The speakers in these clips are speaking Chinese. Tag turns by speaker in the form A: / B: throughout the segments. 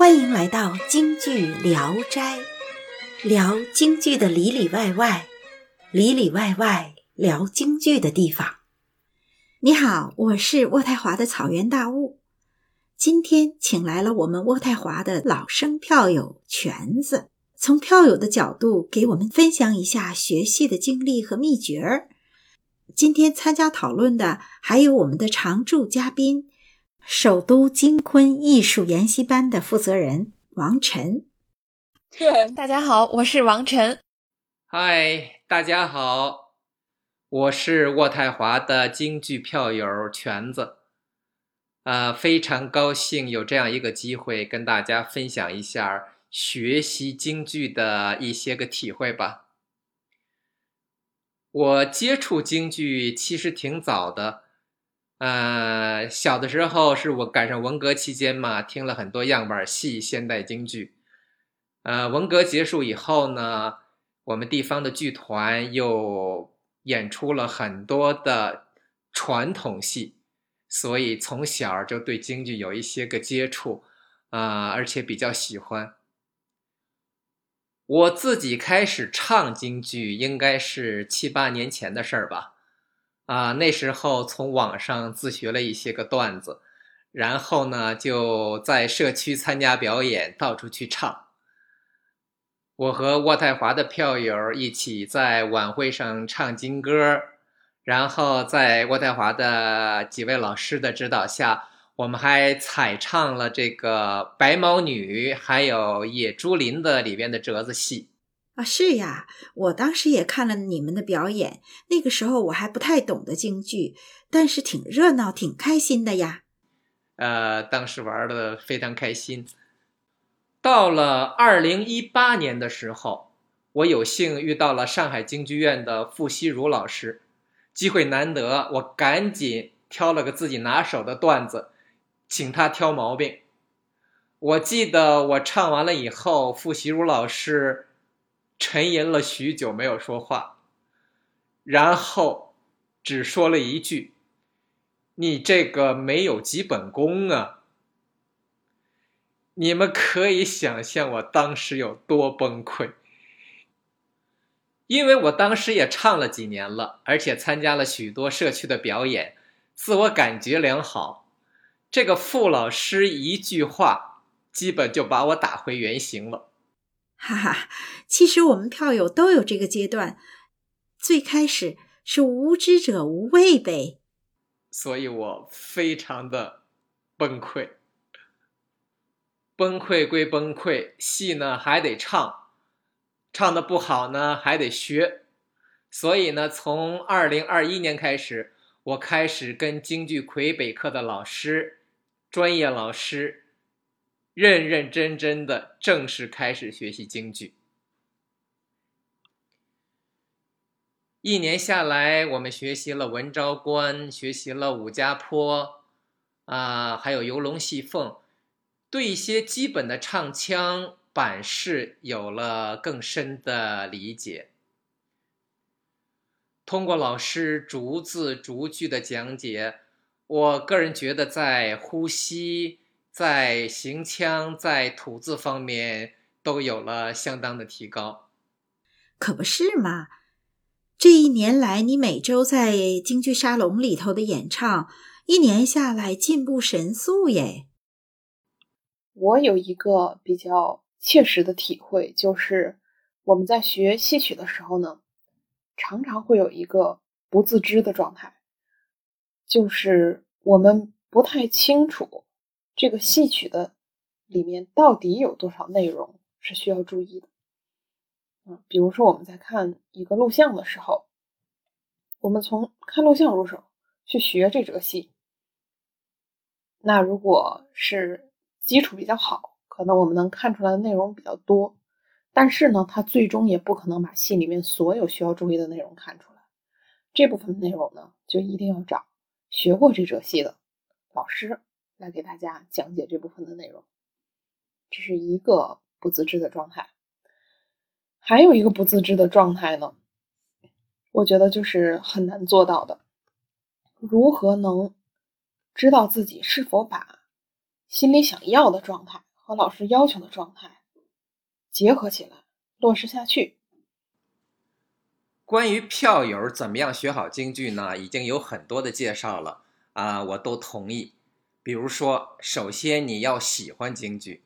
A: 欢迎来到京剧聊斋，聊京剧的里里外外，里里外外聊京剧的地方。你好，我是渥太华的草原大雾，今天请来了我们渥太华的老生票友全子，从票友的角度给我们分享一下学戏的经历和秘诀儿。今天参加讨论的还有我们的常驻嘉宾。首都京昆艺术研习班的负责人王晨，
B: 大家好，我是王晨。
C: 嗨，大家好，我是渥太华的京剧票友全子。啊，非常高兴有这样一个机会跟大家分享一下学习京剧的一些个体会吧。我接触京剧其实挺早的。呃，小的时候是我赶上文革期间嘛，听了很多样板戏、现代京剧。呃，文革结束以后呢，我们地方的剧团又演出了很多的传统戏，所以从小就对京剧有一些个接触，啊，而且比较喜欢。我自己开始唱京剧，应该是七八年前的事儿吧。啊，那时候从网上自学了一些个段子，然后呢就在社区参加表演，到处去唱。我和渥太华的票友一起在晚会上唱京歌，然后在渥太华的几位老师的指导下，我们还采唱了这个《白毛女》还有《野猪林》的里边的折子戏。
A: 啊，是呀，我当时也看了你们的表演。那个时候我还不太懂得京剧，但是挺热闹、挺开心的呀。
C: 呃，当时玩的非常开心。到了二零一八年的时候，我有幸遇到了上海京剧院的傅西如老师，机会难得，我赶紧挑了个自己拿手的段子，请他挑毛病。我记得我唱完了以后，傅西如老师。沉吟了许久，没有说话，然后只说了一句：“你这个没有基本功啊！”你们可以想象我当时有多崩溃，因为我当时也唱了几年了，而且参加了许多社区的表演，自我感觉良好。这个傅老师一句话，基本就把我打回原形了。
A: 哈哈，其实我们票友都有这个阶段，最开始是无知者无畏呗，
C: 所以我非常的崩溃。崩溃归崩溃，戏呢还得唱，唱的不好呢还得学，所以呢，从二零二一年开始，我开始跟京剧魁北克的老师、专业老师。认认真真的正式开始学习京剧。一年下来，我们学习了文昭关，学习了武家坡，啊，还有游龙戏凤，对一些基本的唱腔板式有了更深的理解。通过老师逐字逐句的讲解，我个人觉得在呼吸。在行腔、在吐字方面都有了相当的提高，
A: 可不是嘛？这一年来，你每周在京剧沙龙里头的演唱，一年下来进步神速耶。
D: 我有一个比较切实的体会，就是我们在学戏曲的时候呢，常常会有一个不自知的状态，就是我们不太清楚。这个戏曲的里面到底有多少内容是需要注意的？啊，比如说我们在看一个录像的时候，我们从看录像入手去学这折戏，那如果是基础比较好，可能我们能看出来的内容比较多，但是呢，它最终也不可能把戏里面所有需要注意的内容看出来。这部分内容呢，就一定要找学过这折戏的老师。来给大家讲解这部分的内容，这是一个不自知的状态。还有一个不自知的状态呢，我觉得就是很难做到的。如何能知道自己是否把心里想要的状态和老师要求的状态结合起来，落实下去。
C: 关于票友怎么样学好京剧呢？已经有很多的介绍了啊，我都同意。比如说，首先你要喜欢京剧，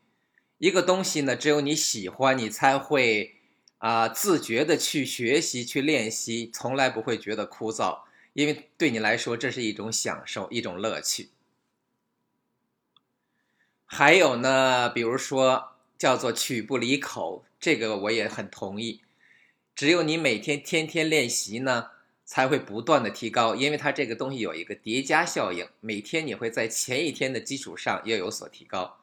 C: 一个东西呢，只有你喜欢，你才会啊自觉的去学习、去练习，从来不会觉得枯燥，因为对你来说这是一种享受、一种乐趣。还有呢，比如说叫做曲不离口，这个我也很同意。只有你每天天天练习呢，才会不断的提高，因为它这个东西有一个叠加效应，每天你会在前一天的基础上又有所提高。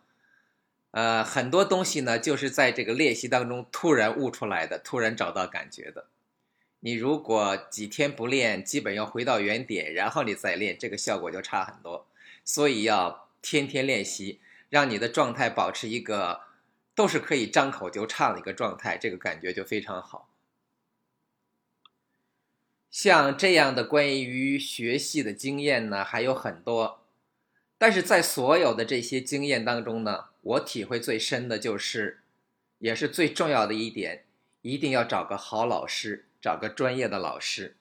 C: 呃，很多东西呢，就是在这个练习当中突然悟出来的，突然找到感觉的。你如果几天不练，基本要回到原点，然后你再练，这个效果就差很多。所以要天天练习，让你的状态保持一个都是可以张口就唱的一个状态，这个感觉就非常好。像这样的关于学戏的经验呢，还有很多，但是在所有的这些经验当中呢，我体会最深的就是，也是最重要的一点，一定要找个好老师，找个专业的老师。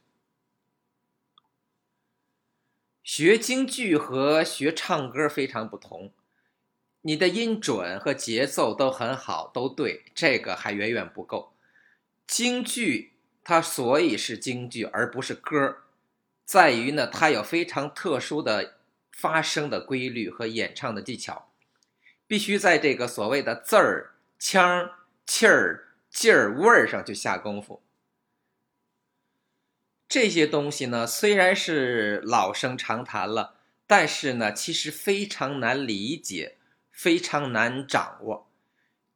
C: 学京剧和学唱歌非常不同，你的音准和节奏都很好，都对，这个还远远不够，京剧。它所以是京剧，而不是歌在于呢，它有非常特殊的发声的规律和演唱的技巧，必须在这个所谓的字儿、腔、气儿、劲儿、味儿上去下功夫。这些东西呢，虽然是老生常谈了，但是呢，其实非常难理解，非常难掌握。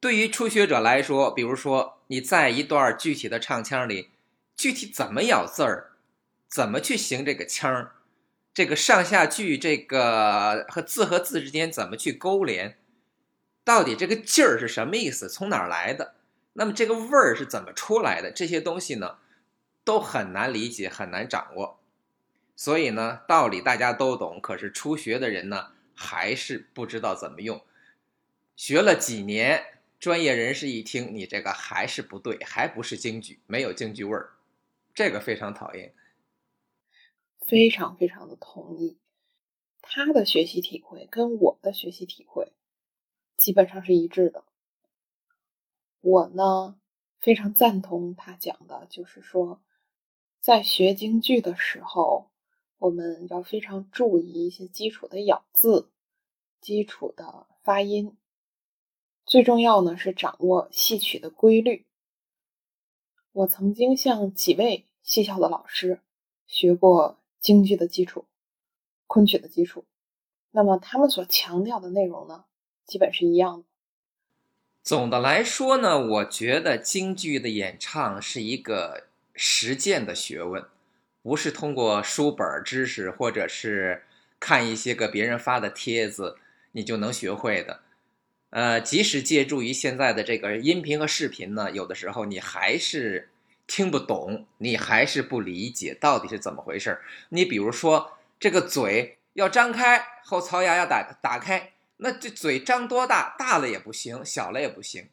C: 对于初学者来说，比如说你在一段具体的唱腔里。具体怎么咬字儿，怎么去行这个腔儿，这个上下句，这个和字和字之间怎么去勾连，到底这个劲儿是什么意思，从哪儿来的？那么这个味儿是怎么出来的？这些东西呢，都很难理解，很难掌握。所以呢，道理大家都懂，可是初学的人呢，还是不知道怎么用。学了几年，专业人士一听，你这个还是不对，还不是京剧，没有京剧味儿。这个非常讨厌，
D: 非常非常的同意。他的学习体会跟我的学习体会基本上是一致的。我呢非常赞同他讲的，就是说，在学京剧的时候，我们要非常注意一些基础的咬字、基础的发音，最重要呢是掌握戏曲的规律。我曾经向几位戏校的老师学过京剧的基础、昆曲的基础，那么他们所强调的内容呢，基本是一样的。
C: 总的来说呢，我觉得京剧的演唱是一个实践的学问，不是通过书本知识或者是看一些个别人发的帖子你就能学会的。呃，即使借助于现在的这个音频和视频呢，有的时候你还是听不懂，你还是不理解到底是怎么回事你比如说，这个嘴要张开，后槽牙要打打开，那这嘴张多大？大了也不行，小了也不行。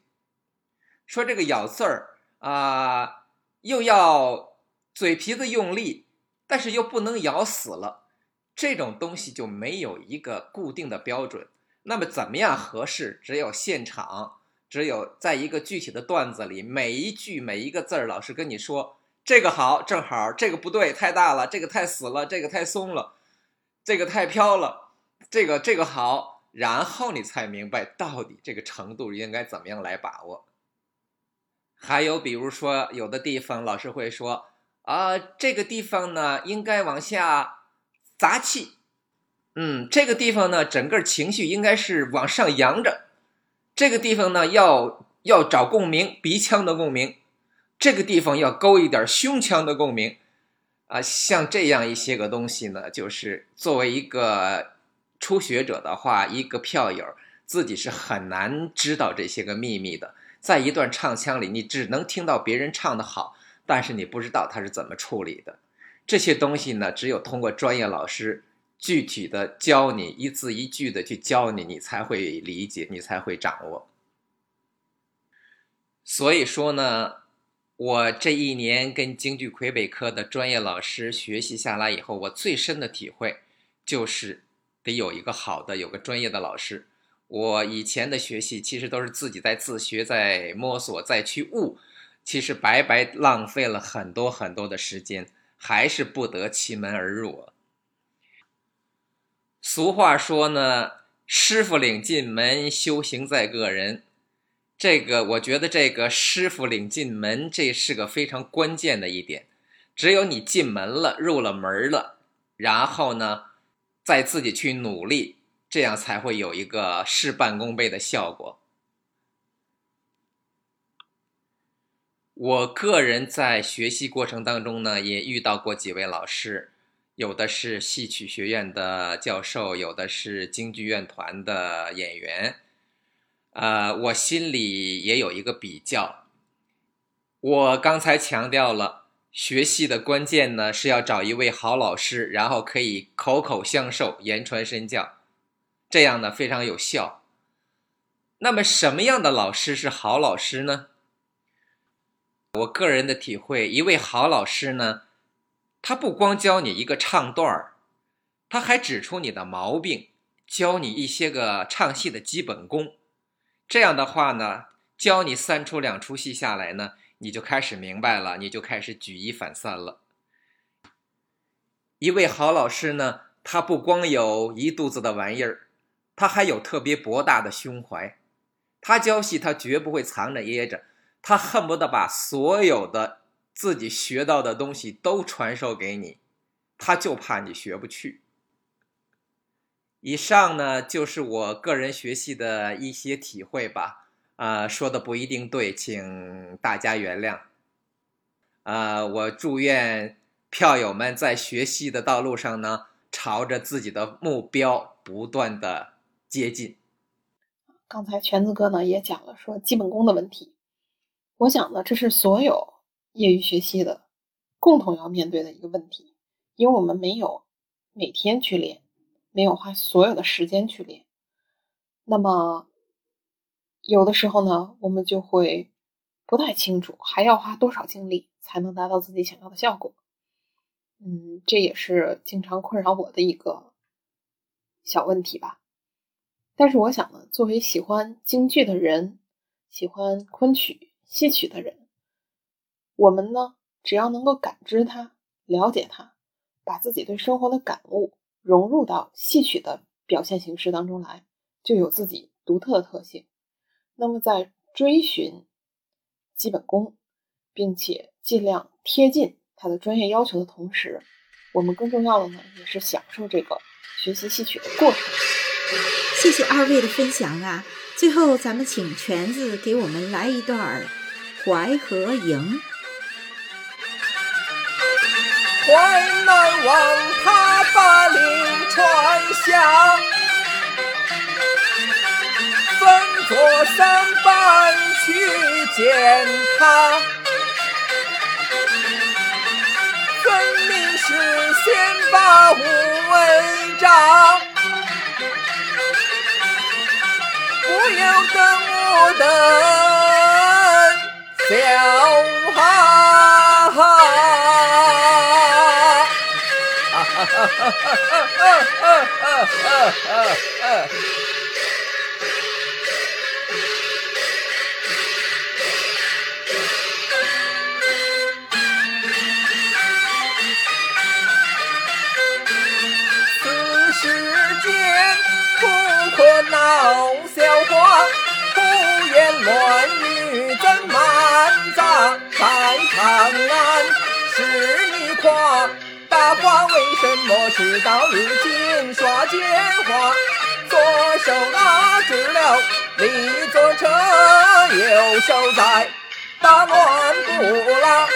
C: 说这个咬字儿啊，又要嘴皮子用力，但是又不能咬死了，这种东西就没有一个固定的标准。那么怎么样合适？只有现场，只有在一个具体的段子里，每一句每一个字儿，老师跟你说这个好，正好这个不对，太大了，这个太死了，这个太松了，这个太飘了，这个这个好，然后你才明白到底这个程度应该怎么样来把握。还有比如说，有的地方老师会说啊，这个地方呢应该往下砸气。嗯，这个地方呢，整个情绪应该是往上扬着。这个地方呢，要要找共鸣，鼻腔的共鸣。这个地方要勾一点胸腔的共鸣。啊，像这样一些个东西呢，就是作为一个初学者的话，一个票友自己是很难知道这些个秘密的。在一段唱腔里，你只能听到别人唱的好，但是你不知道他是怎么处理的。这些东西呢，只有通过专业老师。具体的教你一字一句的去教你，你才会理解，你才会掌握。所以说呢，我这一年跟京剧魁北克的专业老师学习下来以后，我最深的体会就是得有一个好的、有个专业的老师。我以前的学习其实都是自己在自学、在摸索、在去悟，其实白白浪费了很多很多的时间，还是不得其门而入。俗话说呢，师傅领进门，修行在个人。这个我觉得，这个师傅领进门，这是个非常关键的一点。只有你进门了，入了门了，然后呢，再自己去努力，这样才会有一个事半功倍的效果。我个人在学习过程当中呢，也遇到过几位老师。有的是戏曲学院的教授，有的是京剧院团的演员，呃，我心里也有一个比较。我刚才强调了，学戏的关键呢是要找一位好老师，然后可以口口相授、言传身教，这样呢非常有效。那么什么样的老师是好老师呢？我个人的体会，一位好老师呢。他不光教你一个唱段儿，他还指出你的毛病，教你一些个唱戏的基本功。这样的话呢，教你三出两出戏下来呢，你就开始明白了，你就开始举一反三了。一位好老师呢，他不光有一肚子的玩意儿，他还有特别博大的胸怀。他教戏，他绝不会藏着掖着，他恨不得把所有的。自己学到的东西都传授给你，他就怕你学不去。以上呢就是我个人学习的一些体会吧，啊，说的不一定对，请大家原谅。啊，我祝愿票友们在学习的道路上呢，朝着自己的目标不断的接近。
D: 刚才全子哥呢也讲了说基本功的问题，我想呢这是所有。业余学习的共同要面对的一个问题，因为我们没有每天去练，没有花所有的时间去练，那么有的时候呢，我们就会不太清楚还要花多少精力才能达到自己想要的效果。嗯，这也是经常困扰我的一个小问题吧。但是我想呢，作为喜欢京剧的人，喜欢昆曲、戏曲的人。我们呢，只要能够感知它、了解它，把自己对生活的感悟融入到戏曲的表现形式当中来，就有自己独特的特性。那么，在追寻基本功，并且尽量贴近他的专业要求的同时，我们更重要的呢，也是享受这个学习戏曲的过程。
A: 谢谢二位的分享啊！最后，咱们请全子给我们来一段《淮河营》。
E: 淮南王他把令传下，分作三班去见他。分明是先把武为长，不要等我等小孩。此世间不可闹笑话，胡言乱语怎满杂？在长安是你夸。大话为什么迟到如今耍奸猾？左手拉住了李左车，右手在打乱不拉，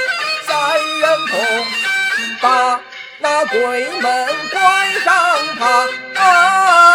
E: 三人同把那鬼门关上他。啊